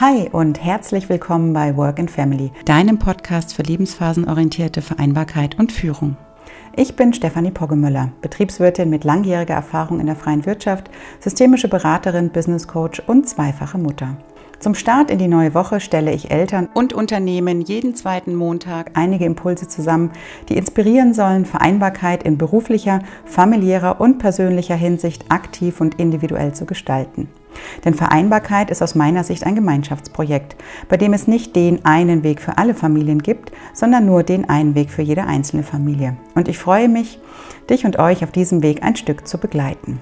Hi und herzlich willkommen bei Work and Family, deinem Podcast für lebensphasenorientierte Vereinbarkeit und Führung. Ich bin Stefanie Poggemüller, Betriebswirtin mit langjähriger Erfahrung in der freien Wirtschaft, systemische Beraterin, Business Coach und zweifache Mutter. Zum Start in die neue Woche stelle ich Eltern und Unternehmen jeden zweiten Montag einige Impulse zusammen, die inspirieren sollen, Vereinbarkeit in beruflicher, familiärer und persönlicher Hinsicht aktiv und individuell zu gestalten. Denn Vereinbarkeit ist aus meiner Sicht ein Gemeinschaftsprojekt, bei dem es nicht den einen Weg für alle Familien gibt, sondern nur den einen Weg für jede einzelne Familie. Und ich freue mich, dich und euch auf diesem Weg ein Stück zu begleiten.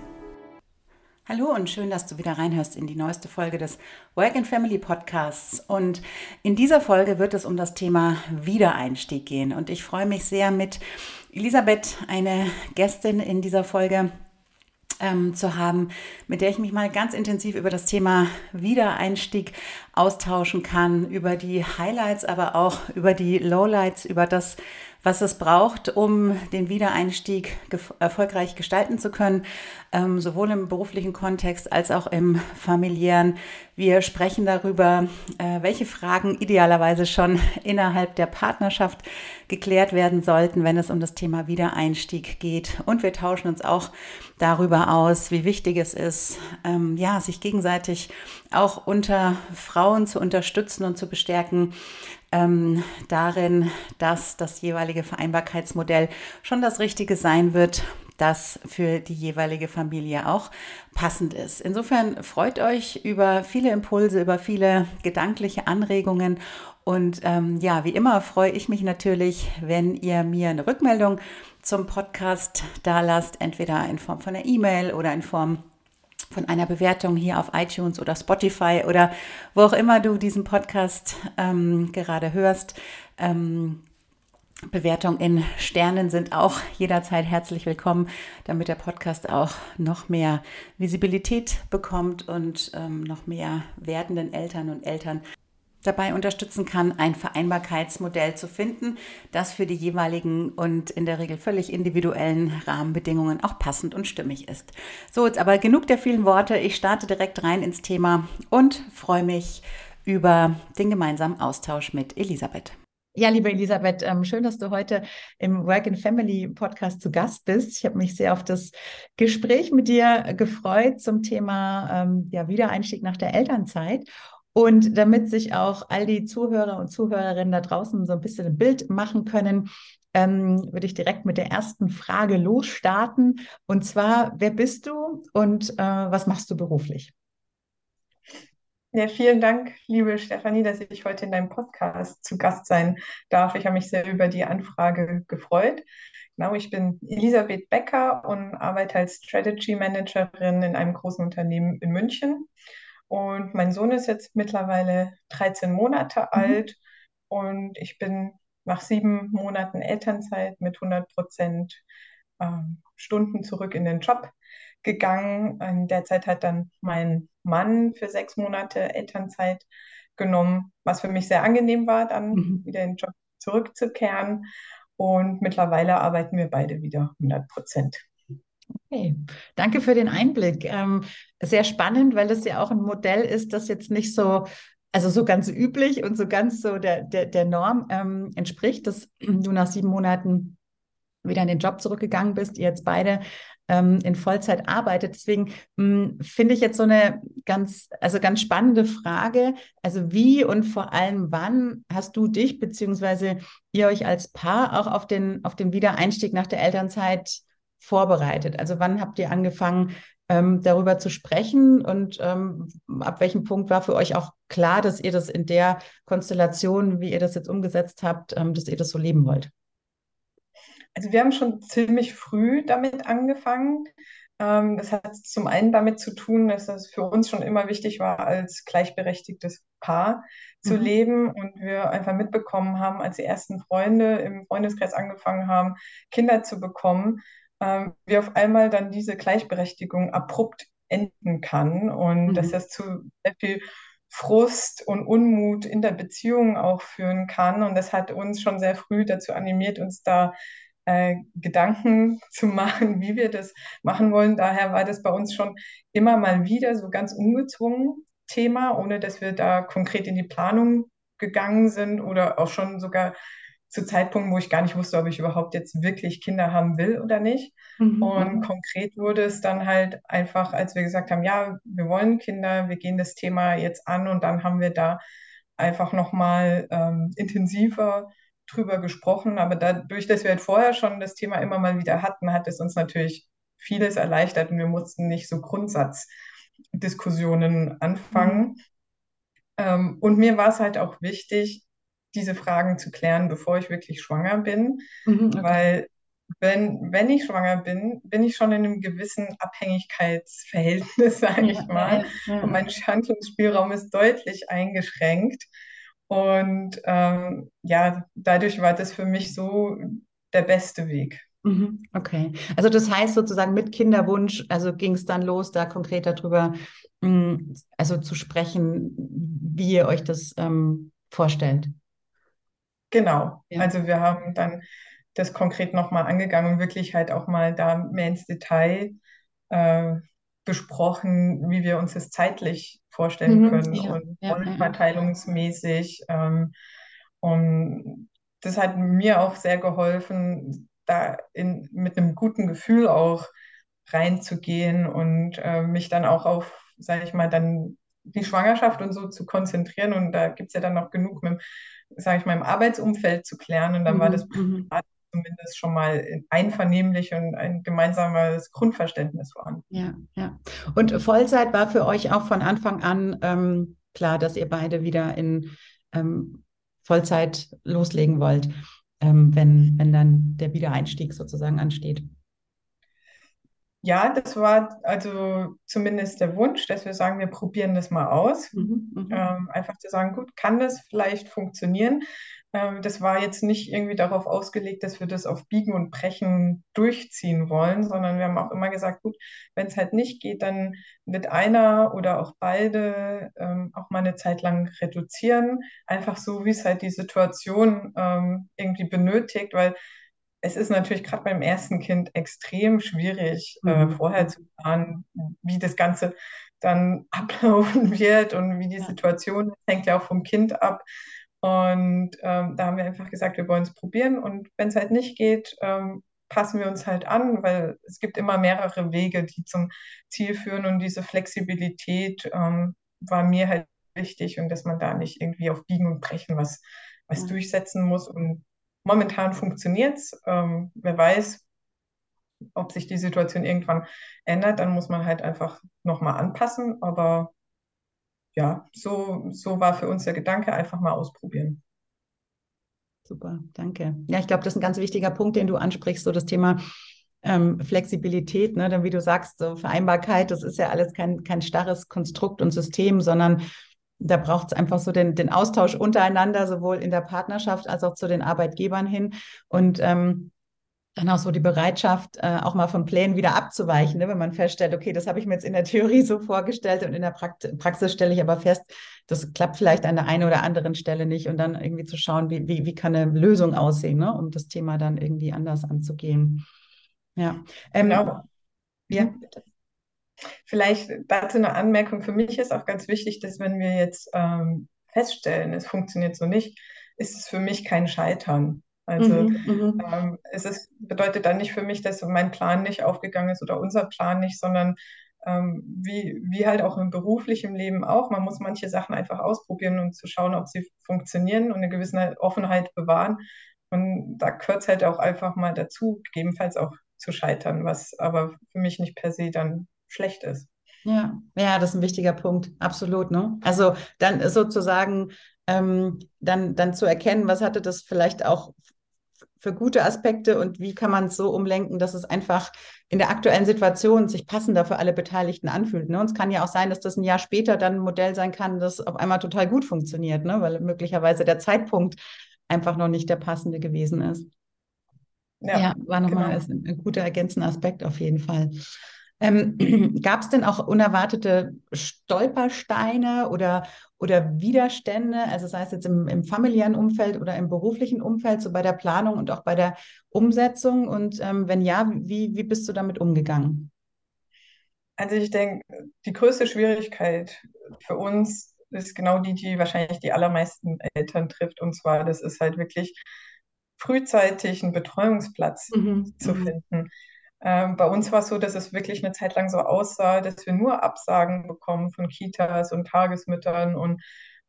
Hallo und schön, dass du wieder reinhörst in die neueste Folge des Work and Family Podcasts. Und in dieser Folge wird es um das Thema Wiedereinstieg gehen. Und ich freue mich sehr mit Elisabeth, eine Gästin in dieser Folge, ähm, zu haben, mit der ich mich mal ganz intensiv über das Thema Wiedereinstieg austauschen kann, über die Highlights, aber auch über die Lowlights, über das, was es braucht, um den Wiedereinstieg erfolgreich gestalten zu können, ähm, sowohl im beruflichen Kontext als auch im familiären. Wir sprechen darüber, äh, welche Fragen idealerweise schon innerhalb der Partnerschaft geklärt werden sollten, wenn es um das Thema Wiedereinstieg geht. Und wir tauschen uns auch darüber aus, wie wichtig es ist, ähm, ja, sich gegenseitig auch unter Frauen zu unterstützen und zu bestärken, ähm, darin, dass das jeweilige Vereinbarkeitsmodell schon das Richtige sein wird, das für die jeweilige Familie auch passend ist. Insofern freut euch über viele Impulse, über viele gedankliche Anregungen. Und ähm, ja, wie immer freue ich mich natürlich, wenn ihr mir eine Rückmeldung zum Podcast da lasst, entweder in Form von einer E-Mail oder in Form von einer Bewertung hier auf iTunes oder Spotify oder wo auch immer du diesen Podcast ähm, gerade hörst. Ähm, Bewertungen in Sternen sind auch jederzeit herzlich willkommen, damit der Podcast auch noch mehr Visibilität bekommt und ähm, noch mehr werdenden Eltern und Eltern dabei unterstützen kann, ein Vereinbarkeitsmodell zu finden, das für die jeweiligen und in der Regel völlig individuellen Rahmenbedingungen auch passend und stimmig ist. So, jetzt aber genug der vielen Worte. Ich starte direkt rein ins Thema und freue mich über den gemeinsamen Austausch mit Elisabeth. Ja, liebe Elisabeth, ähm, schön, dass du heute im Work and Family Podcast zu Gast bist. Ich habe mich sehr auf das Gespräch mit dir gefreut zum Thema ähm, ja, Wiedereinstieg nach der Elternzeit. Und damit sich auch all die Zuhörer und Zuhörerinnen da draußen so ein bisschen ein Bild machen können, ähm, würde ich direkt mit der ersten Frage losstarten. Und zwar, wer bist du und äh, was machst du beruflich? Ja, vielen Dank, liebe Stefanie, dass ich heute in deinem Podcast zu Gast sein darf. Ich habe mich sehr über die Anfrage gefreut. Genau, ich bin Elisabeth Becker und arbeite als Strategy Managerin in einem großen Unternehmen in München. Und mein Sohn ist jetzt mittlerweile 13 Monate mhm. alt und ich bin nach sieben Monaten Elternzeit mit 100 Prozent ähm, Stunden zurück in den Job gegangen. In der Zeit hat dann mein Mann für sechs Monate Elternzeit genommen, was für mich sehr angenehm war, dann mhm. wieder in den Job zurückzukehren. Und mittlerweile arbeiten wir beide wieder 100 Prozent. Okay, danke für den Einblick. Ähm, sehr spannend, weil das ja auch ein Modell ist, das jetzt nicht so, also so ganz üblich und so ganz so der, der, der Norm ähm, entspricht, dass du nach sieben Monaten wieder in den Job zurückgegangen bist, ihr jetzt beide ähm, in Vollzeit arbeitet. Deswegen hm, finde ich jetzt so eine ganz, also ganz spannende Frage. Also wie und vor allem wann hast du dich beziehungsweise ihr euch als Paar auch auf den, auf den Wiedereinstieg nach der Elternzeit vorbereitet? Also wann habt ihr angefangen, ähm, darüber zu sprechen und ähm, ab welchem Punkt war für euch auch klar, dass ihr das in der Konstellation, wie ihr das jetzt umgesetzt habt, ähm, dass ihr das so leben wollt? Also wir haben schon ziemlich früh damit angefangen. Ähm, das hat zum einen damit zu tun, dass es für uns schon immer wichtig war, als gleichberechtigtes Paar zu mhm. leben und wir einfach mitbekommen haben, als die ersten Freunde im Freundeskreis angefangen haben, Kinder zu bekommen, ähm, wie auf einmal dann diese Gleichberechtigung abrupt enden kann und mhm. dass das zu sehr viel Frust und Unmut in der Beziehung auch führen kann. Und das hat uns schon sehr früh dazu animiert, uns da äh, Gedanken zu machen, wie wir das machen wollen. Daher war das bei uns schon immer mal wieder so ganz ungezwungen Thema, ohne dass wir da konkret in die Planung gegangen sind oder auch schon sogar zu Zeitpunkten, wo ich gar nicht wusste, ob ich überhaupt jetzt wirklich Kinder haben will oder nicht. Mhm. Und mhm. konkret wurde es dann halt einfach, als wir gesagt haben, ja, wir wollen Kinder, wir gehen das Thema jetzt an und dann haben wir da einfach nochmal ähm, intensiver drüber gesprochen. Aber dadurch, dass wir halt vorher schon das Thema immer mal wieder hatten, hat es uns natürlich vieles erleichtert und wir mussten nicht so Grundsatzdiskussionen anfangen. Mhm. Ähm, und mir war es halt auch wichtig, diese Fragen zu klären, bevor ich wirklich schwanger bin, mhm, okay. weil wenn, wenn ich schwanger bin, bin ich schon in einem gewissen Abhängigkeitsverhältnis, sage ich mal. Und mein Handlungsspielraum ist deutlich eingeschränkt. Und ähm, ja, dadurch war das für mich so der beste Weg. Mhm, okay. Also das heißt sozusagen mit Kinderwunsch, also ging es dann los, da konkret darüber, mm, also zu sprechen, wie ihr euch das ähm, vorstellt. Genau. Ja. Also wir haben dann das konkret nochmal angegangen und wirklich halt auch mal da mehr ins Detail äh, besprochen, wie wir uns das zeitlich vorstellen mhm, können ja, und ja, rollenverteilungsmäßig. Ähm, und das hat mir auch sehr geholfen, da in, mit einem guten Gefühl auch reinzugehen und äh, mich dann auch auf, sage ich mal, dann die Schwangerschaft und so zu konzentrieren. Und da gibt es ja dann noch genug mit, sage ich mal, im Arbeitsumfeld zu klären. Und dann mhm, war das mhm. zumindest schon mal einvernehmlich und ein gemeinsames Grundverständnis vorhanden. Ja, ja. Und Vollzeit war für euch auch von Anfang an ähm, klar, dass ihr beide wieder in ähm, Vollzeit loslegen wollt, ähm, wenn, wenn dann der Wiedereinstieg sozusagen ansteht. Ja, das war also zumindest der Wunsch, dass wir sagen, wir probieren das mal aus. Mhm, mhm. ähm, einfach zu sagen, gut, kann das vielleicht funktionieren? Ähm, das war jetzt nicht irgendwie darauf ausgelegt, dass wir das auf Biegen und Brechen durchziehen wollen, sondern wir haben auch immer gesagt, gut, wenn es halt nicht geht, dann wird einer oder auch beide ähm, auch mal eine Zeit lang reduzieren. Einfach so, wie es halt die Situation ähm, irgendwie benötigt, weil es ist natürlich gerade beim ersten Kind extrem schwierig, äh, mhm. äh, vorher zu planen, wie das Ganze dann ablaufen wird und wie die Situation, das hängt ja auch vom Kind ab. Und ähm, da haben wir einfach gesagt, wir wollen es probieren und wenn es halt nicht geht, ähm, passen wir uns halt an, weil es gibt immer mehrere Wege, die zum Ziel führen und diese Flexibilität ähm, war mir halt wichtig und dass man da nicht irgendwie auf Biegen und Brechen was, was ja. durchsetzen muss und momentan funktioniert es. Ähm, wer weiß, ob sich die Situation irgendwann ändert, dann muss man halt einfach nochmal anpassen. Aber ja, so, so war für uns der Gedanke, einfach mal ausprobieren. Super, danke. Ja, ich glaube, das ist ein ganz wichtiger Punkt, den du ansprichst, so das Thema ähm, Flexibilität, ne? Denn wie du sagst, so Vereinbarkeit, das ist ja alles kein, kein starres Konstrukt und System, sondern da braucht es einfach so den, den Austausch untereinander, sowohl in der Partnerschaft als auch zu den Arbeitgebern hin. Und ähm, dann auch so die Bereitschaft, äh, auch mal von Plänen wieder abzuweichen, ne? wenn man feststellt, okay, das habe ich mir jetzt in der Theorie so vorgestellt und in der Prakt Praxis stelle ich aber fest, das klappt vielleicht an der einen oder anderen Stelle nicht und dann irgendwie zu schauen, wie, wie, wie kann eine Lösung aussehen, ne? um das Thema dann irgendwie anders anzugehen. Ja. Ähm, genau. Ja, bitte. Vielleicht dazu eine Anmerkung. Für mich ist auch ganz wichtig, dass wenn wir jetzt ähm, feststellen, es funktioniert so nicht, ist es für mich kein Scheitern. Also mhm, mhm, ähm, es ist, bedeutet dann nicht für mich, dass mein Plan nicht aufgegangen ist oder unser Plan nicht, sondern ähm, wie, wie halt auch im beruflichen Leben auch. Man muss manche Sachen einfach ausprobieren um zu schauen, ob sie funktionieren und eine gewisse Offenheit bewahren. Und da gehört es halt auch einfach mal dazu, gegebenenfalls auch zu scheitern, was aber für mich nicht per se dann schlecht ist. Ja, ja, das ist ein wichtiger Punkt, absolut. Ne? Also dann sozusagen ähm, dann, dann zu erkennen, was hatte das vielleicht auch für gute Aspekte und wie kann man es so umlenken, dass es einfach in der aktuellen Situation sich passender für alle Beteiligten anfühlt. Ne? Und es kann ja auch sein, dass das ein Jahr später dann ein Modell sein kann, das auf einmal total gut funktioniert, ne? weil möglicherweise der Zeitpunkt einfach noch nicht der passende gewesen ist. Ja, ja war nochmal genau. ein, ein guter ergänzender Aspekt auf jeden Fall. Ähm, Gab es denn auch unerwartete Stolpersteine oder, oder Widerstände, also sei es jetzt im, im, familiären Umfeld oder im beruflichen Umfeld, so bei der Planung und auch bei der Umsetzung? Und ähm, wenn ja, wie, wie bist du damit umgegangen? also ich denke, die größte Schwierigkeit für uns ist genau die, die wahrscheinlich die allermeisten Eltern trifft. Und zwar, das ist halt wirklich frühzeitig einen Betreuungsplatz Mhm. zu Mhm. finden. Ähm, bei uns war es so, dass es wirklich eine Zeit lang so aussah, dass wir nur Absagen bekommen von Kitas und Tagesmüttern und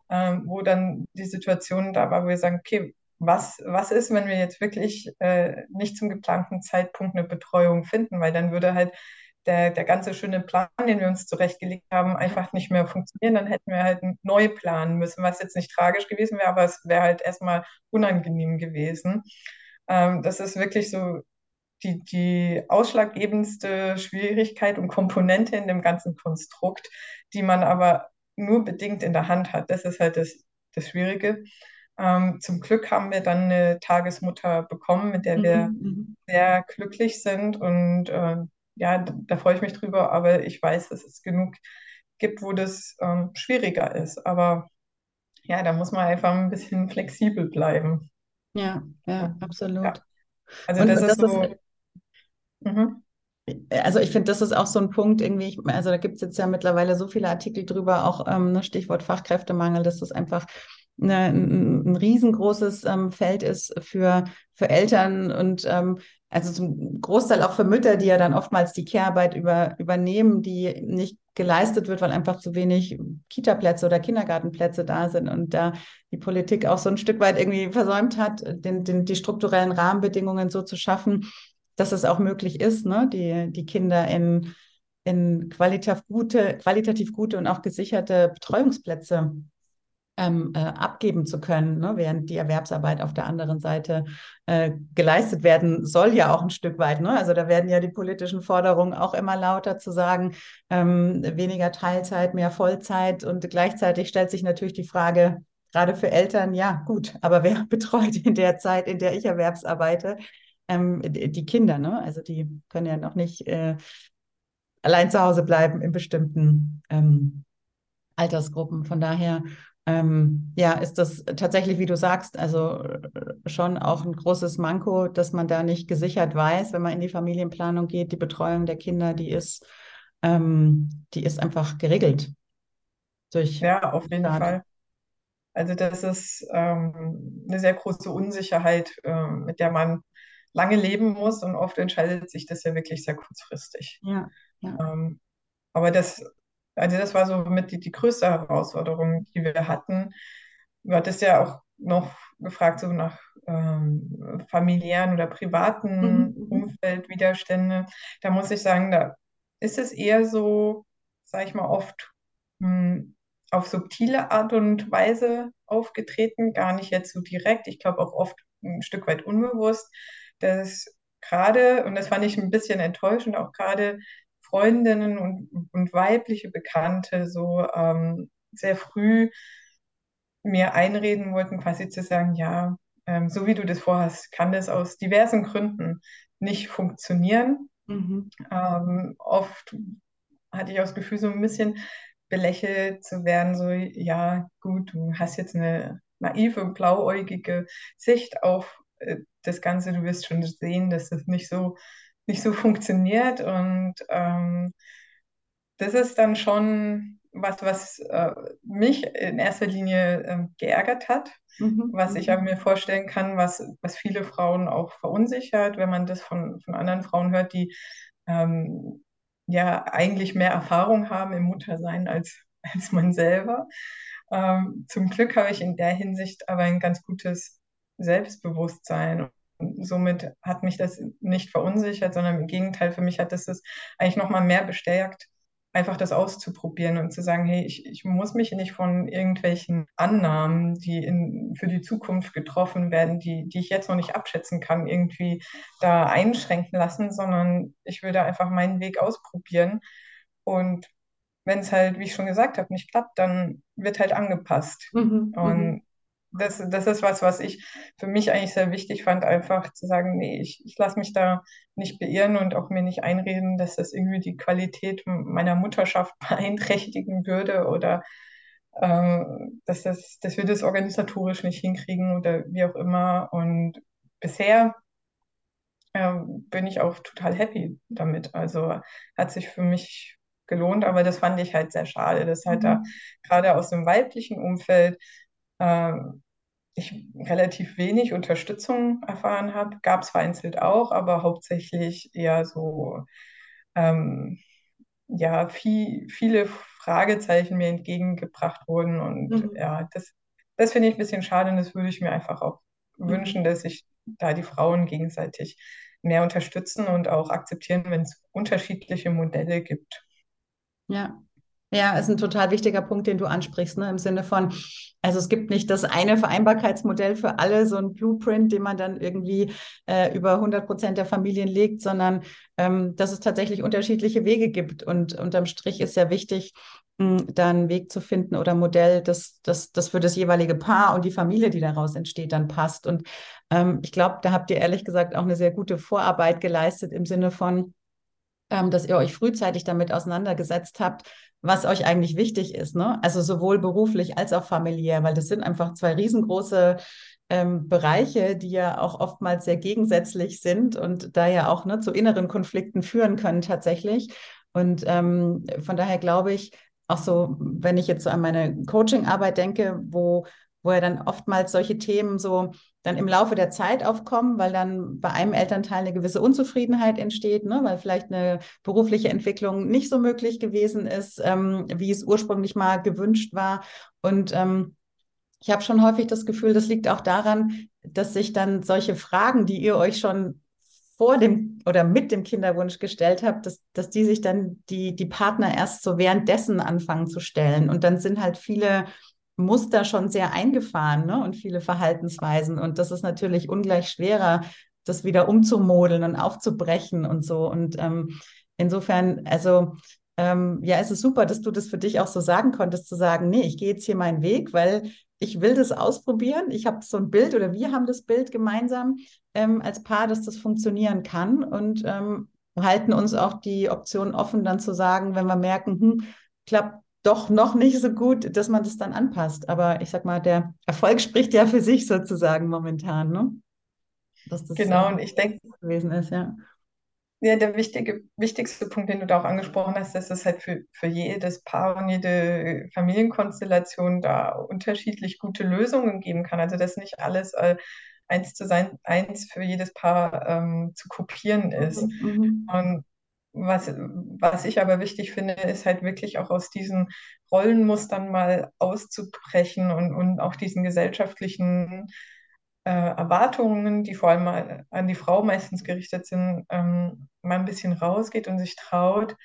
ähm, wo dann die Situation da war, wo wir sagen, okay, was, was ist, wenn wir jetzt wirklich äh, nicht zum geplanten Zeitpunkt eine Betreuung finden, weil dann würde halt der, der ganze schöne Plan, den wir uns zurechtgelegt haben, einfach nicht mehr funktionieren. Dann hätten wir halt neu planen müssen, was jetzt nicht tragisch gewesen wäre, aber es wäre halt erstmal unangenehm gewesen. Ähm, das ist wirklich so die, die ausschlaggebendste Schwierigkeit und Komponente in dem ganzen Konstrukt, die man aber nur bedingt in der Hand hat. Das ist halt das, das Schwierige. Ähm, zum Glück haben wir dann eine Tagesmutter bekommen, mit der wir Mhm. Mhm. sehr glücklich sind und äh, ja, da, da freue ich mich drüber, aber ich weiß, dass es genug gibt, wo das ähm, schwieriger ist. Aber ja, da muss man einfach ein bisschen flexibel bleiben. Ja, ja, Ja, absolut. also Und das ist das ist, so. Mhm. also ich finde, das ist auch so ein Punkt irgendwie, ich, also da gibt es jetzt ja mittlerweile so viele Artikel drüber, auch ähm, ne, Stichwort Fachkräftemangel, dass das einfach eine, ein, ein riesengroßes ähm, Feld ist für, für Eltern und ähm, also zum Großteil auch für Mütter, die ja dann oftmals die Care-Arbeit über, übernehmen, die nicht geleistet wird, weil einfach zu wenig Kita-Plätze oder Kindergartenplätze da sind und da die Politik auch so ein Stück weit irgendwie versäumt hat, den, den, die strukturellen Rahmenbedingungen so zu schaffen, dass es auch möglich ist, ne, die, die Kinder in, in qualitativ gute, qualitativ gute und auch gesicherte Betreuungsplätze ähm, äh, abgeben zu können, ne? während die Erwerbsarbeit auf der anderen Seite äh, geleistet werden soll, ja auch ein Stück weit. Ne? Also da werden ja die politischen Forderungen auch immer lauter zu sagen, ähm, weniger Teilzeit, mehr Vollzeit und gleichzeitig stellt sich natürlich die Frage, gerade für Eltern, ja gut, aber wer betreut in der Zeit, in der ich Erwerbsarbeite, ähm, die Kinder, ne? Also die können ja noch nicht äh, allein zu Hause bleiben in bestimmten ähm, Altersgruppen. Von daher ähm, ja, ist das tatsächlich, wie du sagst, also schon auch ein großes Manko, dass man da nicht gesichert weiß, wenn man in die Familienplanung geht, die Betreuung der Kinder, die ist, ähm, die ist einfach geregelt durch Ja, auf jeden Staat. Fall. Also das ist ähm, eine sehr große Unsicherheit, ähm, mit der man lange leben muss und oft entscheidet sich das ja wirklich sehr kurzfristig. Ja, ja. Ähm, aber das, also das war so mit die, die größte Herausforderung, die wir hatten. Du hattest ja auch noch gefragt, so nach ähm, familiären oder privaten Mhm, mhm, Umfeldwiderstände. Da muss ich sagen, da ist es eher so, sag ich mal, oft mh, auf subtile Art und Weise aufgetreten, gar nicht jetzt so direkt. Ich glaube auch oft ein Stück weit unbewusst, dass gerade, und das fand ich ein bisschen enttäuschend, auch gerade Freundinnen und, und weibliche Bekannte so ähm, sehr früh mir einreden wollten, quasi zu sagen, ja, ähm, so wie du das vorhast, kann das aus diversen Gründen nicht funktionieren. mhm, Ähm, oft hatte ich auch das Gefühl, so ein bisschen belächelt zu werden, so, ja, gut, du hast jetzt eine naive, blauäugige Sicht auf das Ganze, du wirst schon sehen, dass das nicht so, nicht so funktioniert. Und ähm, das ist dann schon was, was äh, mich in erster Linie äh, geärgert hat, mhm, was ich aber mhm, mir vorstellen kann, was, was viele Frauen auch verunsichert, wenn man das von, von anderen Frauen hört, die ähm, ja eigentlich mehr Erfahrung haben im Muttersein als, als man selber. Ähm, zum Glück habe ich in der Hinsicht aber ein ganz gutes Selbstbewusstsein. Und somit hat mich das nicht verunsichert, sondern im Gegenteil, für mich hat das es eigentlich nochmal mehr bestärkt, einfach das auszuprobieren und zu sagen, hey, ich, ich muss mich nicht von irgendwelchen Annahmen, die in, für die Zukunft getroffen werden, die, die ich jetzt noch nicht abschätzen kann, irgendwie da einschränken lassen, sondern ich will da einfach meinen Weg ausprobieren. Und wenn es halt, wie ich schon gesagt habe, nicht klappt, dann wird halt angepasst. mhm, mhm, Und das, das ist was, was ich für mich eigentlich sehr wichtig fand, einfach zu sagen, nee, ich, ich lasse mich da nicht beirren und auch mir nicht einreden, dass das irgendwie die Qualität meiner Mutterschaft beeinträchtigen würde oder äh, dass, das, dass wir das organisatorisch nicht hinkriegen oder wie auch immer. Und bisher äh, bin ich auch total happy damit. Also hat sich für mich gelohnt, aber das fand ich halt sehr schade, dass halt mhm. da gerade aus dem weiblichen Umfeld äh, ich relativ wenig Unterstützung erfahren habe. Gab es vereinzelt auch, aber hauptsächlich eher so, ähm, ja, viel, viele Fragezeichen mir entgegengebracht wurden. Und mhm. ja, das, das finde ich ein bisschen schade und das würde ich mir einfach auch mhm. wünschen, dass sich da die Frauen gegenseitig mehr unterstützen und auch akzeptieren, wenn es unterschiedliche Modelle gibt. Ja, ja, ist ein total wichtiger Punkt, den du ansprichst, ne? im Sinne von, also es gibt nicht das eine Vereinbarkeitsmodell für alle, so ein Blueprint, den man dann irgendwie äh, über 100 Prozent der Familien legt, sondern ähm, dass es tatsächlich unterschiedliche Wege gibt. Und unterm Strich ist ja wichtig, mh, da einen Weg zu finden oder Modell, das, das, das für das jeweilige Paar und die Familie, die daraus entsteht, dann passt. Und ähm, ich glaube, da habt ihr ehrlich gesagt auch eine sehr gute Vorarbeit geleistet im Sinne von, ähm, dass ihr euch frühzeitig damit auseinandergesetzt habt, was euch eigentlich wichtig ist. Ne? Also sowohl beruflich als auch familiär, weil das sind einfach zwei riesengroße ähm, Bereiche, die ja auch oftmals sehr gegensätzlich sind und da ja auch ne, zu inneren Konflikten führen können tatsächlich. Und ähm, von daher glaube ich, auch so, wenn ich jetzt so an meine Coaching-Arbeit denke, wo, wo ja dann oftmals solche Themen so dann im Laufe der Zeit aufkommen, weil dann bei einem Elternteil eine gewisse Unzufriedenheit entsteht, ne, weil vielleicht eine berufliche Entwicklung nicht so möglich gewesen ist, ähm, wie es ursprünglich mal gewünscht war. Und ähm, ich habe schon häufig das Gefühl, das liegt auch daran, dass sich dann solche Fragen, die ihr euch schon vor dem oder mit dem Kinderwunsch gestellt habt, dass, dass die sich dann die, die Partner erst so währenddessen anfangen zu stellen. Und dann sind halt viele Muster schon sehr eingefahren ne? und viele Verhaltensweisen. Und das ist natürlich ungleich schwerer, das wieder umzumodeln und aufzubrechen und so. Und ähm, insofern, also ähm, ja, es ist super, dass du das für dich auch so sagen konntest, zu sagen, nee, ich gehe jetzt hier meinen Weg, weil ich will das ausprobieren. Ich habe so ein Bild oder wir haben das Bild gemeinsam ähm, als Paar, dass das funktionieren kann und ähm, halten uns auch die Option offen, dann zu sagen, wenn wir merken, hm, klappt doch noch nicht so gut, dass man das dann anpasst. Aber ich sag mal, der Erfolg spricht ja für sich sozusagen momentan, ne? Dass das genau, und ich denke, gewesen ist, ja. Ja, der wichtige, wichtigste Punkt, den du da auch angesprochen hast, dass es halt für, für jedes Paar und jede Familienkonstellation da unterschiedlich gute Lösungen geben kann. Also dass nicht alles äh, eins zu sein, eins für jedes Paar ähm, zu kopieren ist. Mhm. mhm. Und was, was ich aber wichtig finde, ist halt wirklich auch aus diesen Rollenmustern mal auszubrechen und, und auch diesen gesellschaftlichen äh, Erwartungen, die vor allem an die Frau meistens gerichtet sind, ähm, mal ein bisschen rausgeht und sich traut,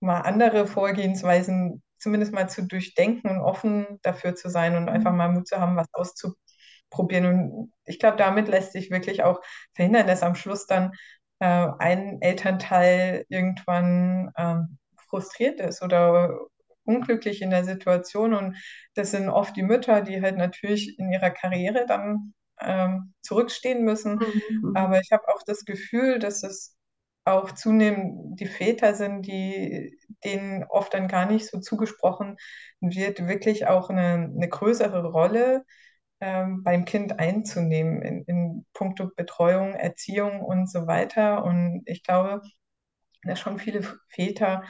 mal andere Vorgehensweisen zumindest mal zu durchdenken und offen dafür zu sein und einfach mhm. mal Mut zu haben, was auszuprobieren. Und ich glaube, damit lässt sich wirklich auch verhindern, dass am Schluss dann äh, ein Elternteil irgendwann ähm, frustriert ist oder unglücklich in der Situation. Und das sind oft die Mütter, die halt natürlich in ihrer Karriere dann ähm, zurückstehen müssen. Mhm. Aber ich habe auch das Gefühl, dass es auch zunehmend die Väter sind, die denen oft dann gar nicht so zugesprochen wird, wirklich auch eine, eine größere Rolle ähm, beim Kind einzunehmen in, in puncto Betreuung, Erziehung und so weiter. Und ich glaube, dass schon viele Väter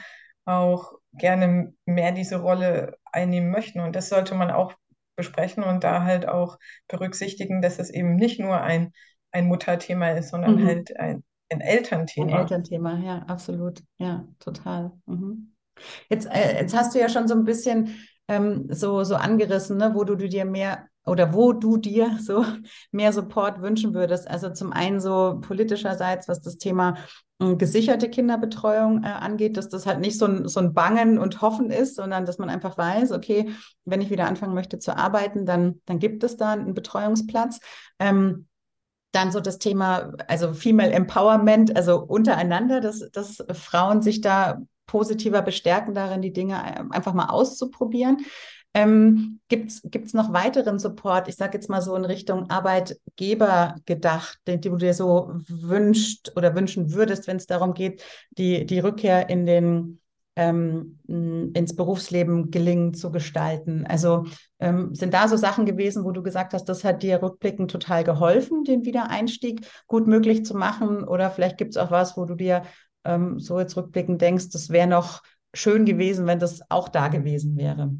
auch gerne mehr diese Rolle einnehmen möchten. Und das sollte man auch besprechen und da halt auch berücksichtigen, dass es eben nicht nur ein, ein Mutterthema ist, sondern mhm. halt ein, ein Elternthema. Ein Elternthema, ja, absolut. Ja, total. Mhm. Jetzt, äh, jetzt hast du ja schon so ein bisschen ähm, so, so angerissen, ne, wo du, du dir mehr oder wo du dir so mehr Support wünschen würdest. Also zum einen so politischerseits, was das Thema äh, gesicherte Kinderbetreuung äh, angeht, dass das halt nicht so ein, so ein Bangen und Hoffen ist, sondern dass man einfach weiß, okay, wenn ich wieder anfangen möchte zu arbeiten, dann, dann gibt es da einen Betreuungsplatz. Ähm, dann so das Thema, also Female Empowerment, also untereinander, dass, dass Frauen sich da positiver bestärken darin, die Dinge äh, einfach mal auszuprobieren. Ähm, Gibt es noch weiteren Support, ich sage jetzt mal so in Richtung Arbeitgeber gedacht, den, den du dir so wünscht oder wünschen würdest, wenn es darum geht, die, die Rückkehr in den ähm, ins Berufsleben gelingen zu gestalten. Also ähm, sind da so Sachen gewesen, wo du gesagt hast, das hat dir rückblickend total geholfen, den Wiedereinstieg gut möglich zu machen? Oder vielleicht gibt es auch was, wo du dir ähm, so jetzt rückblickend denkst, das wäre noch schön gewesen, wenn das auch da gewesen wäre.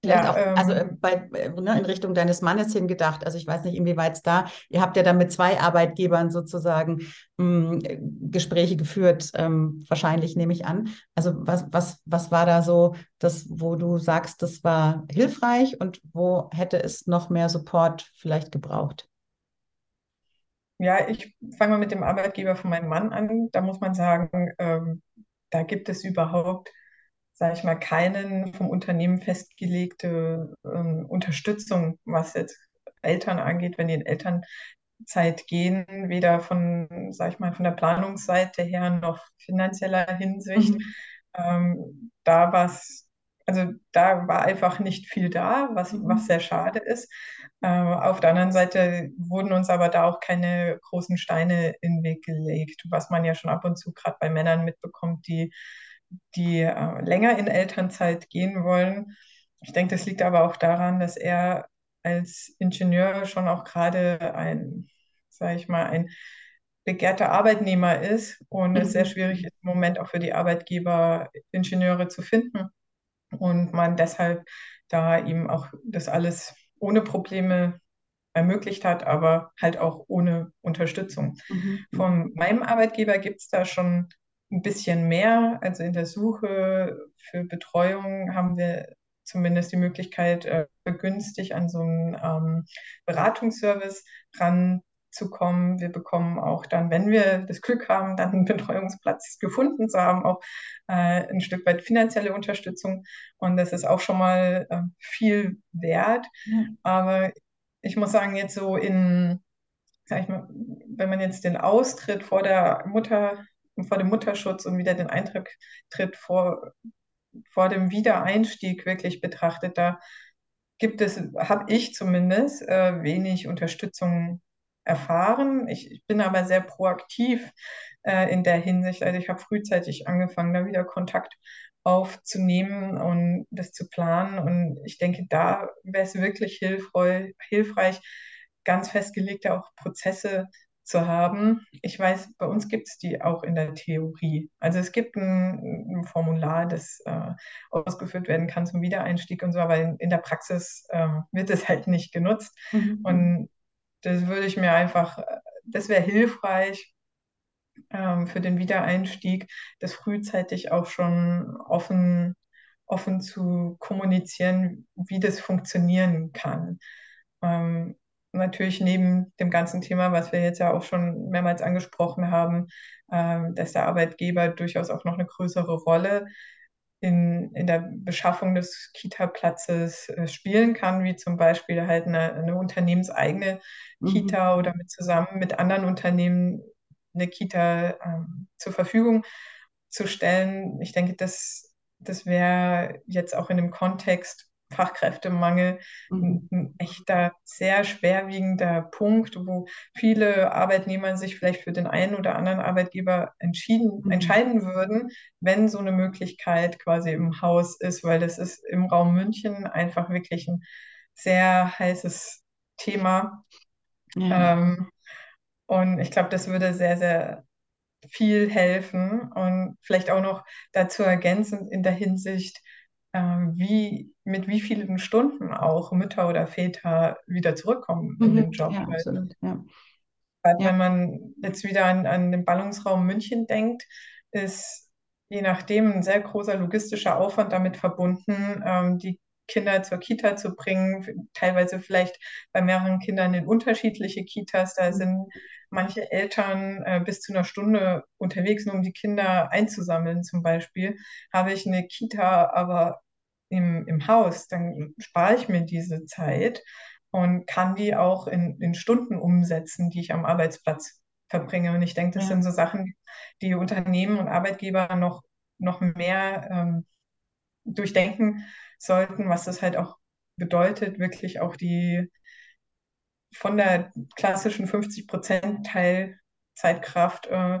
Vielleicht ja, auch, also äh, ähm, bei, äh, ne, in Richtung deines Mannes hingedacht. Also ich weiß nicht, inwieweit es da, ihr habt ja dann mit zwei Arbeitgebern sozusagen mh, hm, Gespräche geführt, ähm, wahrscheinlich nehme ich an. Also was, was, was war da so das, wo du sagst, das war hilfreich und wo hätte es noch mehr Support vielleicht gebraucht? Ja, ich fange mal mit dem Arbeitgeber von meinem Mann an. Da muss man sagen, ähm, da gibt es überhaupt sage ich mal, keinen vom Unternehmen festgelegte ähm, Unterstützung, was jetzt Eltern angeht, wenn die in Elternzeit gehen, weder von, sage ich mal, von der Planungsseite her noch finanzieller Hinsicht. Mhm. Ähm, da was, also da war einfach nicht viel da, was, mhm. was sehr schade ist. Äh, auf der anderen Seite wurden uns aber da auch keine großen Steine in den Weg gelegt, was man ja schon ab und zu gerade bei Männern mitbekommt, die die äh, länger in Elternzeit gehen wollen. Ich denke, das liegt aber auch daran, dass er als Ingenieur schon auch gerade ein, sage ich mal, ein begehrter Arbeitnehmer ist und es sehr mhm. schwierig ist im Moment auch für die Arbeitgeber Ingenieure zu finden und man deshalb da ihm auch das alles ohne Probleme ermöglicht hat, aber halt auch ohne Unterstützung. Mhm. Von meinem Arbeitgeber gibt es da schon ein bisschen mehr. Also in der Suche für Betreuung haben wir zumindest die Möglichkeit, äh, günstig an so einen ähm, Beratungsservice ranzukommen. Wir bekommen auch dann, wenn wir das Glück haben, dann einen Betreuungsplatz gefunden zu haben, auch äh, ein Stück weit finanzielle Unterstützung. Und das ist auch schon mal äh, viel wert. Ja. Aber ich muss sagen, jetzt so in, sag ich mal, wenn man jetzt den Austritt vor der Mutter vor dem Mutterschutz und wieder den Eintritt vor, vor dem Wiedereinstieg wirklich betrachtet, da gibt es, habe ich zumindest, äh, wenig Unterstützung erfahren. Ich, ich, bin aber sehr proaktiv äh, in der Hinsicht. Also ich habe frühzeitig angefangen, da wieder Kontakt aufzunehmen und das zu planen. Und ich denke, da wäre es wirklich hilfreich, hilfreich, ganz festgelegte auch Prozesse zu haben. Ich weiß, bei uns gibt es die auch in der Theorie. Also es gibt ein, ein Formular, das äh, ausgeführt werden kann zum Wiedereinstieg und so, aber in, in der Praxis äh, wird es halt nicht genutzt. Mhm. Und das würde ich mir einfach, das wäre hilfreich ähm, für den Wiedereinstieg, das frühzeitig auch schon offen, offen zu kommunizieren, wie das funktionieren kann. Ähm, natürlich neben dem ganzen Thema, was wir jetzt ja auch schon mehrmals angesprochen haben, äh, dass der Arbeitgeber durchaus auch noch eine größere Rolle in, in der Beschaffung des Kita-Platzes äh, spielen kann, wie zum Beispiel halt eine, eine unternehmenseigene mhm. Kita oder mit zusammen mit anderen Unternehmen eine Kita ähm, zur Verfügung zu stellen. Ich denke, das, das wäre jetzt auch in dem Kontext Fachkräftemangel mhm. ein echter, sehr schwerwiegender Punkt, wo viele Arbeitnehmer sich vielleicht für den einen oder anderen Arbeitgeber entschieden, mhm. entscheiden würden, wenn so eine Möglichkeit quasi im Haus ist, weil das ist im Raum München einfach wirklich ein sehr heißes Thema. Ja. Ähm, und ich glaube, das würde sehr, sehr viel helfen und vielleicht auch noch dazu ergänzend in der Hinsicht, wie, mit wie vielen Stunden auch Mütter oder Väter wieder zurückkommen mhm, in den Job. Ja, absolut, ja. Weil ja. wenn man jetzt wieder an, an den Ballungsraum München denkt, ist je nachdem ein sehr großer logistischer Aufwand damit verbunden, ähm, die Kinder zur Kita zu bringen, teilweise vielleicht bei mehreren Kindern in unterschiedliche Kitas. Da sind manche Eltern äh, bis zu einer Stunde unterwegs, nur um die Kinder einzusammeln zum Beispiel. Habe ich eine Kita aber im, im Haus, dann spare ich mir diese Zeit und kann die auch in, in Stunden umsetzen, die ich am Arbeitsplatz verbringe. Und ich denke, das ja. sind so Sachen, die Unternehmen und Arbeitgeber noch, noch mehr ähm, durchdenken sollten, was das halt auch bedeutet, wirklich auch die von der klassischen 50% Teilzeitkraft äh,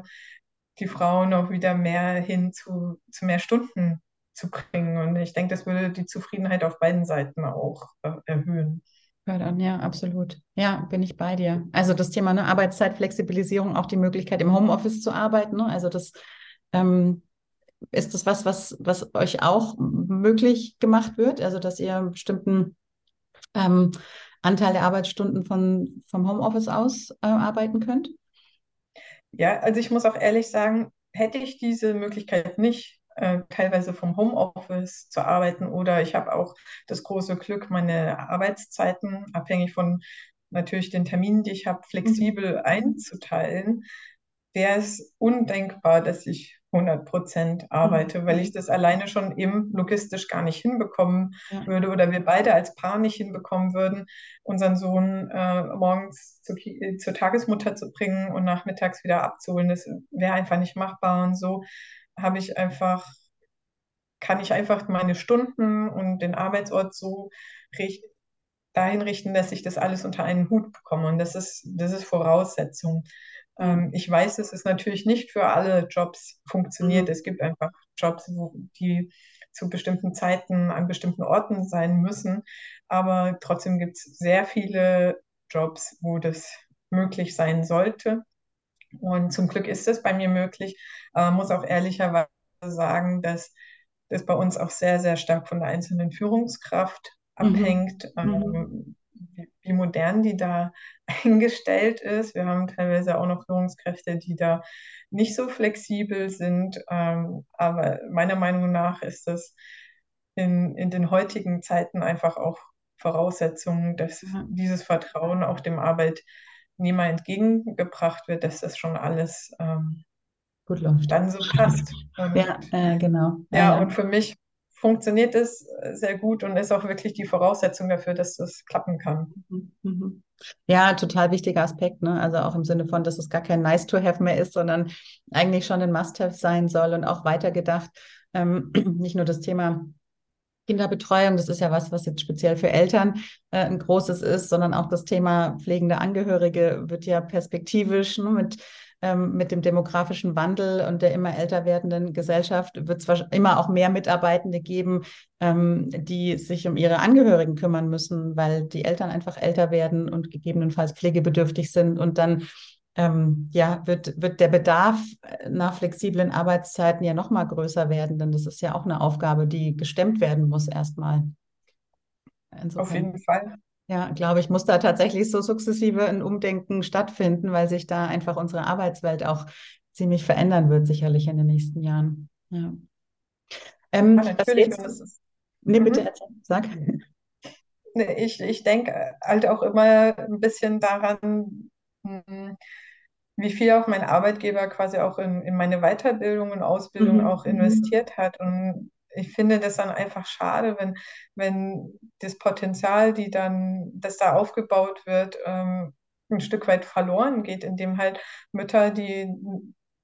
die Frauen auch wieder mehr hin zu, zu mehr Stunden zu bringen. Und ich denke, das würde die Zufriedenheit auf beiden Seiten auch äh, erhöhen. Fördern, ja, absolut. Ja, bin ich bei dir. Also das Thema ne, Arbeitszeitflexibilisierung, auch die Möglichkeit im Homeoffice zu arbeiten. Ne? Also das ähm, ist das was, was, was euch auch möglich gemacht wird? Also, dass ihr einen bestimmten ähm, Anteil der Arbeitsstunden von, vom Homeoffice aus äh, arbeiten könnt? Ja, also ich muss auch ehrlich sagen, hätte ich diese Möglichkeit nicht, äh, teilweise vom Homeoffice zu arbeiten oder ich habe auch das große Glück, meine Arbeitszeiten abhängig von natürlich den Terminen, die ich habe, flexibel mhm. einzuteilen, wäre es undenkbar, dass ich 100 Prozent arbeite, mhm. weil ich das alleine schon eben logistisch gar nicht hinbekommen ja. würde oder wir beide als Paar nicht hinbekommen würden, unseren Sohn äh, morgens zu, äh, zur Tagesmutter zu bringen und nachmittags wieder abzuholen. Das wäre einfach nicht machbar und so habe ich einfach, kann ich einfach meine Stunden und den Arbeitsort so richt, dahin richten, dass ich das alles unter einen Hut bekomme und das ist, das ist Voraussetzung. Ähm, ich weiß, dass es natürlich nicht für alle Jobs funktioniert. Mhm. Es gibt einfach Jobs, wo die zu bestimmten Zeiten an bestimmten Orten sein müssen. Aber trotzdem gibt es sehr viele Jobs, wo das möglich sein sollte. Und zum Glück ist es bei mir möglich. Aber muss auch ehrlicherweise sagen, dass das bei uns auch sehr, sehr stark von der einzelnen Führungskraft mhm. abhängt. Mhm. Ähm, wie, wie modern die da eingestellt ist. Wir haben teilweise auch noch Führungskräfte, die da nicht so flexibel sind. Ähm, aber meiner Meinung nach ist das in, in den heutigen Zeiten einfach auch Voraussetzung, dass dieses Vertrauen auch dem Arbeitnehmer entgegengebracht wird, dass das schon alles ähm, gut läuft. Dann so passt. Und, ja, äh, genau. Ja, ja, und für mich funktioniert es äh, sehr gut und ist auch wirklich die Voraussetzung dafür, dass das klappen kann. Mhm, mhm. Ja, total wichtiger Aspekt, ne? Also auch im Sinne von, dass es gar kein Nice-to-have mehr ist, sondern eigentlich schon ein Must-have sein soll und auch weitergedacht. Ähm, nicht nur das Thema Kinderbetreuung, das ist ja was, was jetzt speziell für Eltern äh, ein großes ist, sondern auch das Thema pflegende Angehörige wird ja perspektivisch ne, mit ähm, mit dem demografischen Wandel und der immer älter werdenden Gesellschaft wird es immer auch mehr Mitarbeitende geben, ähm, die sich um ihre Angehörigen kümmern müssen, weil die Eltern einfach älter werden und gegebenenfalls pflegebedürftig sind und dann ähm, ja, wird, wird der Bedarf nach flexiblen Arbeitszeiten ja noch mal größer werden, denn das ist ja auch eine Aufgabe, die gestemmt werden muss erstmal. Insofern. Auf jeden Fall. Ja, glaube ich, muss da tatsächlich so sukzessive ein Umdenken stattfinden, weil sich da einfach unsere Arbeitswelt auch ziemlich verändern wird, sicherlich in den nächsten Jahren. Ja. Ähm, ja, natürlich. Was jetzt, nee, bitte mhm. erzähl, sag. Ich, ich denke halt auch immer ein bisschen daran, hm, wie viel auch mein Arbeitgeber quasi auch in, in meine Weiterbildung und Ausbildung mhm. auch mhm. investiert hat. Und ich finde das dann einfach schade, wenn, wenn das Potenzial, die dann, das da aufgebaut wird, ähm, ein Stück weit verloren geht, indem halt Mütter, die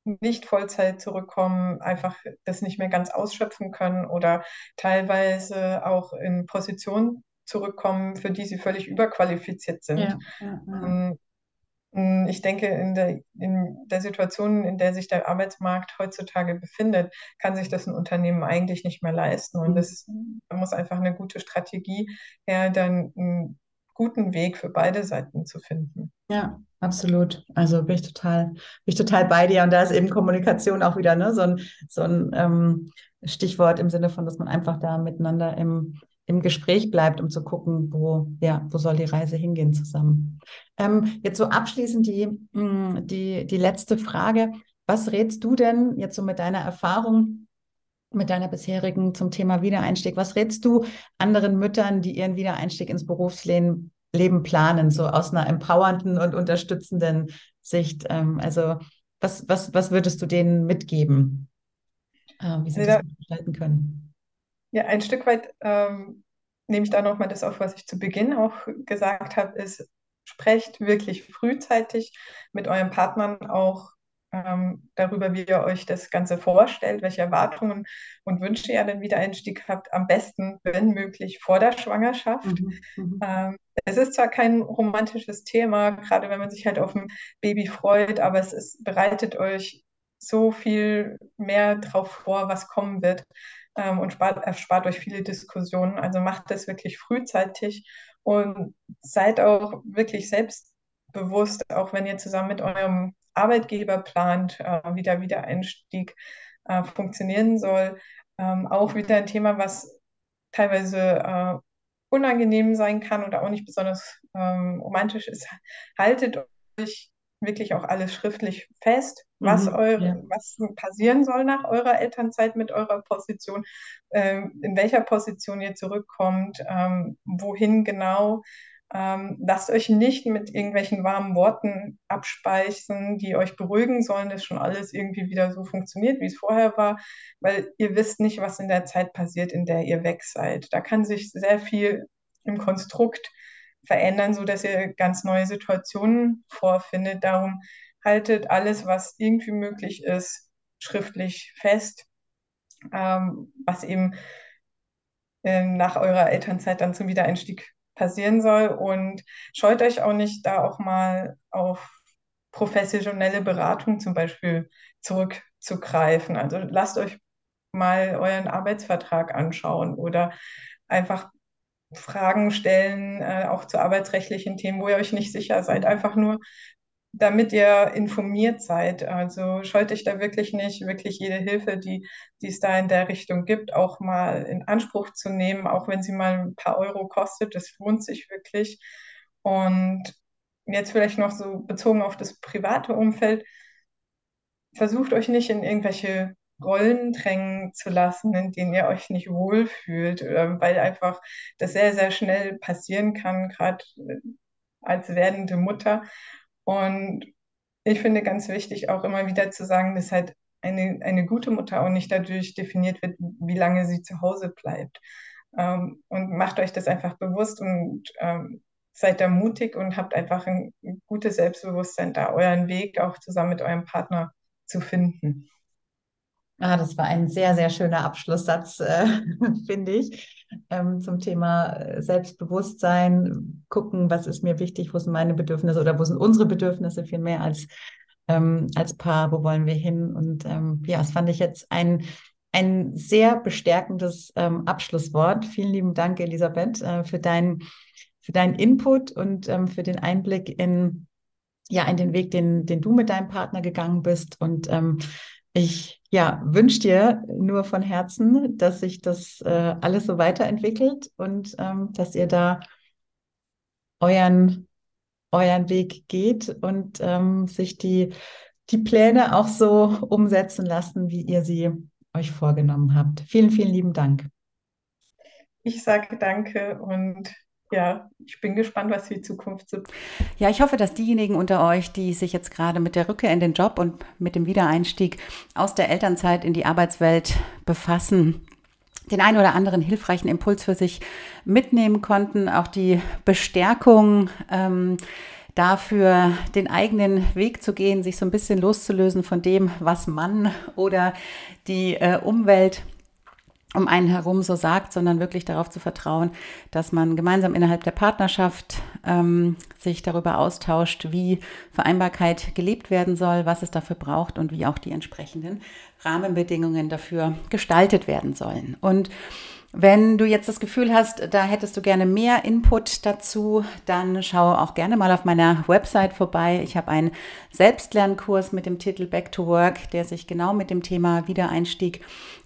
nicht Vollzeit zurückkommen, einfach das nicht mehr ganz ausschöpfen können oder teilweise auch in Positionen zurückkommen, für die sie völlig überqualifiziert sind. Ja, ja, ja. Hm, ich denke, in der, in der Situation, in der sich der Arbeitsmarkt heutzutage befindet, kann sich das ein Unternehmen eigentlich nicht mehr leisten. Und das da muss einfach eine gute Strategie her, dann einen guten Weg für beide Seiten zu finden. Ja, absolut. Also bin ich total, bin ich total bei dir. Und da ist eben Kommunikation auch wieder ne, so ein, so ein ähm, Stichwort im Sinne von, dass man einfach da miteinander im, im Gespräch bleibt, um zu gucken, wo, ja, wo soll die Reise hingehen zusammen. Ähm, jetzt so abschließend die, mm, die, die letzte Frage. Was rätst du denn jetzt so mit deiner Erfahrung, mit deiner bisherigen zum Thema Wiedereinstieg? Was rätst du anderen Müttern, die ihren Wiedereinstieg ins Berufsleben Leben planen, so aus einer empowernden und unterstützenden Sicht? Ähm, also was, was, was würdest du denen mitgeben, äh, wie sie ja. das gestalten können? Ja, ein Stück weit ähm, nehme ich da nochmal das auf, was ich zu Beginn auch gesagt habe, ist, sprecht wirklich frühzeitig mit euren Partnern auch ähm, darüber, wie ihr euch das Ganze vorstellt, welche Erwartungen und Wünsche ihr den Wiedereinstieg habt. Am besten, wenn möglich, vor der Schwangerschaft. Mhm, mhm. ähm, es ist zwar kein romantisches Thema, gerade wenn man sich halt auf ein Baby freut, aber es ist, bereitet euch so viel mehr drauf vor, was kommen wird ähm, und spart, erspart euch viele Diskussionen. Also macht das wirklich frühzeitig und seid auch wirklich selbstbewusst, auch wenn ihr zusammen mit eurem Arbeitgeber plant, äh, wieder Wiedereinstieg. äh, funktionieren soll. Ähm, auch wieder ein Thema, was teilweise äh, unangenehm sein kann oder auch nicht besonders ähm, romantisch ist. Haltet euch wirklich auch alles schriftlich fest, was, mhm, eure, ja. was passieren soll nach eurer Elternzeit mit eurer Position, ähm, in welcher Position ihr zurückkommt, ähm, wohin genau. Ähm, lasst euch nicht mit irgendwelchen warmen Worten abspeichen, die euch beruhigen sollen, dass schon alles irgendwie wieder so funktioniert, wie es vorher war, weil ihr wisst nicht, was in der Zeit passiert, in der ihr weg seid. Da kann sich sehr viel im Konstrukt verändern, sodass ihr ganz neue Situationen vorfindet. Darum haltet alles, was irgendwie möglich ist, schriftlich fest, ähm, was eben äh, nach eurer Elternzeit dann zum Wiedereinstieg passieren soll. Und scheut euch auch nicht, da auch mal auf professionelle Beratung zum Beispiel zurückzugreifen. Also lasst euch mal euren Arbeitsvertrag anschauen oder einfach Fragen stellen, äh, auch zu arbeitsrechtlichen Themen, wo ihr euch nicht sicher seid. Einfach nur, damit ihr informiert seid. Also scheut euch da wirklich nicht, wirklich jede Hilfe, die, die es da in der Richtung gibt, auch mal in Anspruch zu nehmen, auch wenn sie mal ein paar Euro kostet. Das lohnt sich wirklich. Und jetzt vielleicht noch so bezogen auf das private Umfeld. Versucht euch nicht in irgendwelche Rollen drängen zu lassen, in denen ihr euch nicht wohlfühlt, äh, weil einfach das sehr, sehr schnell passieren kann, gerade äh, als werdende Mutter. Und ich finde ganz wichtig auch immer wieder zu sagen, dass halt eine, eine gute Mutter auch nicht dadurch definiert wird, wie lange sie zu Hause bleibt. Ähm, und macht euch das einfach bewusst und ähm, seid da mutig und habt einfach ein gutes Selbstbewusstsein da, euren Weg auch zusammen mit eurem Partner zu finden. Ah, das war ein sehr, sehr schöner Abschlusssatz, äh, finde ich, ähm, zum Thema äh, Selbstbewusstsein, gucken, was ist mir wichtig, wo sind meine Bedürfnisse oder wo sind unsere Bedürfnisse viel mehr als, ähm, als Paar, wo wollen wir hin? Und ähm, ja, das fand ich jetzt ein, ein sehr bestärkendes ähm, Abschlusswort. Vielen lieben Dank, Elisabeth, äh, für, dein, für deinen Input und ähm, für den Einblick in, ja, in den Weg, den, den du mit deinem Partner gegangen bist. Und ähm, ich ja, wünsche dir nur von Herzen, dass sich das äh, alles so weiterentwickelt und ähm, dass ihr da euren, euren Weg geht und ähm, sich die, die Pläne auch so umsetzen lassen, wie ihr sie euch vorgenommen habt. Vielen, vielen lieben Dank. Ich sage danke und ja, ich bin gespannt, was die Zukunft so. Ja, ich hoffe, dass diejenigen unter euch, die sich jetzt gerade mit der Rückkehr in den Job und mit dem Wiedereinstieg aus der Elternzeit in die Arbeitswelt befassen, den einen oder anderen hilfreichen Impuls für sich mitnehmen konnten, auch die Bestärkung. Ähm, dafür den eigenen Weg zu gehen, sich so ein bisschen loszulösen von dem, was man oder die äh, Umwelt um einen herum so sagt, sondern wirklich darauf zu vertrauen, dass man gemeinsam innerhalb der Partnerschaft ähm, sich darüber austauscht, wie Vereinbarkeit gelebt werden soll, was es dafür braucht und wie auch die entsprechenden Rahmenbedingungen dafür gestaltet werden sollen. Und wenn du jetzt das Gefühl hast, da hättest du gerne mehr Input dazu, dann schau auch gerne mal auf meiner Website vorbei. Ich habe einen Selbstlernkurs mit dem Titel Back to Work, der sich genau mit dem Thema Wiedereinstieg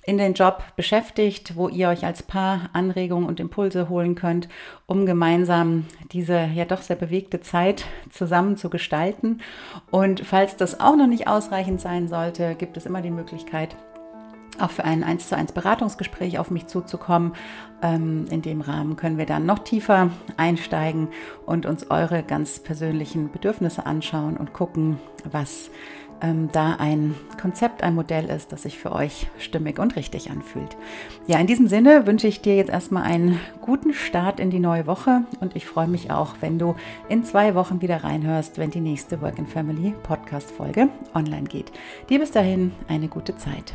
in den Job beschäftigt, wo ihr euch als Paar Anregungen und Impulse holen könnt, um gemeinsam diese ja doch sehr bewegte Zeit zusammen zu gestalten. Und falls das auch noch nicht ausreichend sein sollte, gibt es immer die Möglichkeit, auch für ein 1 zu 1 Beratungsgespräch auf mich zuzukommen. Ähm, in dem Rahmen können wir dann noch tiefer einsteigen und uns eure ganz persönlichen Bedürfnisse anschauen und gucken, was ähm, da ein Konzept, ein Modell ist, das sich für euch stimmig und richtig anfühlt. Ja, in diesem Sinne wünsche ich dir jetzt erstmal einen guten Start in die neue Woche und ich freue mich auch, wenn du in zwei Wochen wieder reinhörst, wenn die nächste Work and Family Podcast Folge online geht. Dir bis dahin eine gute Zeit.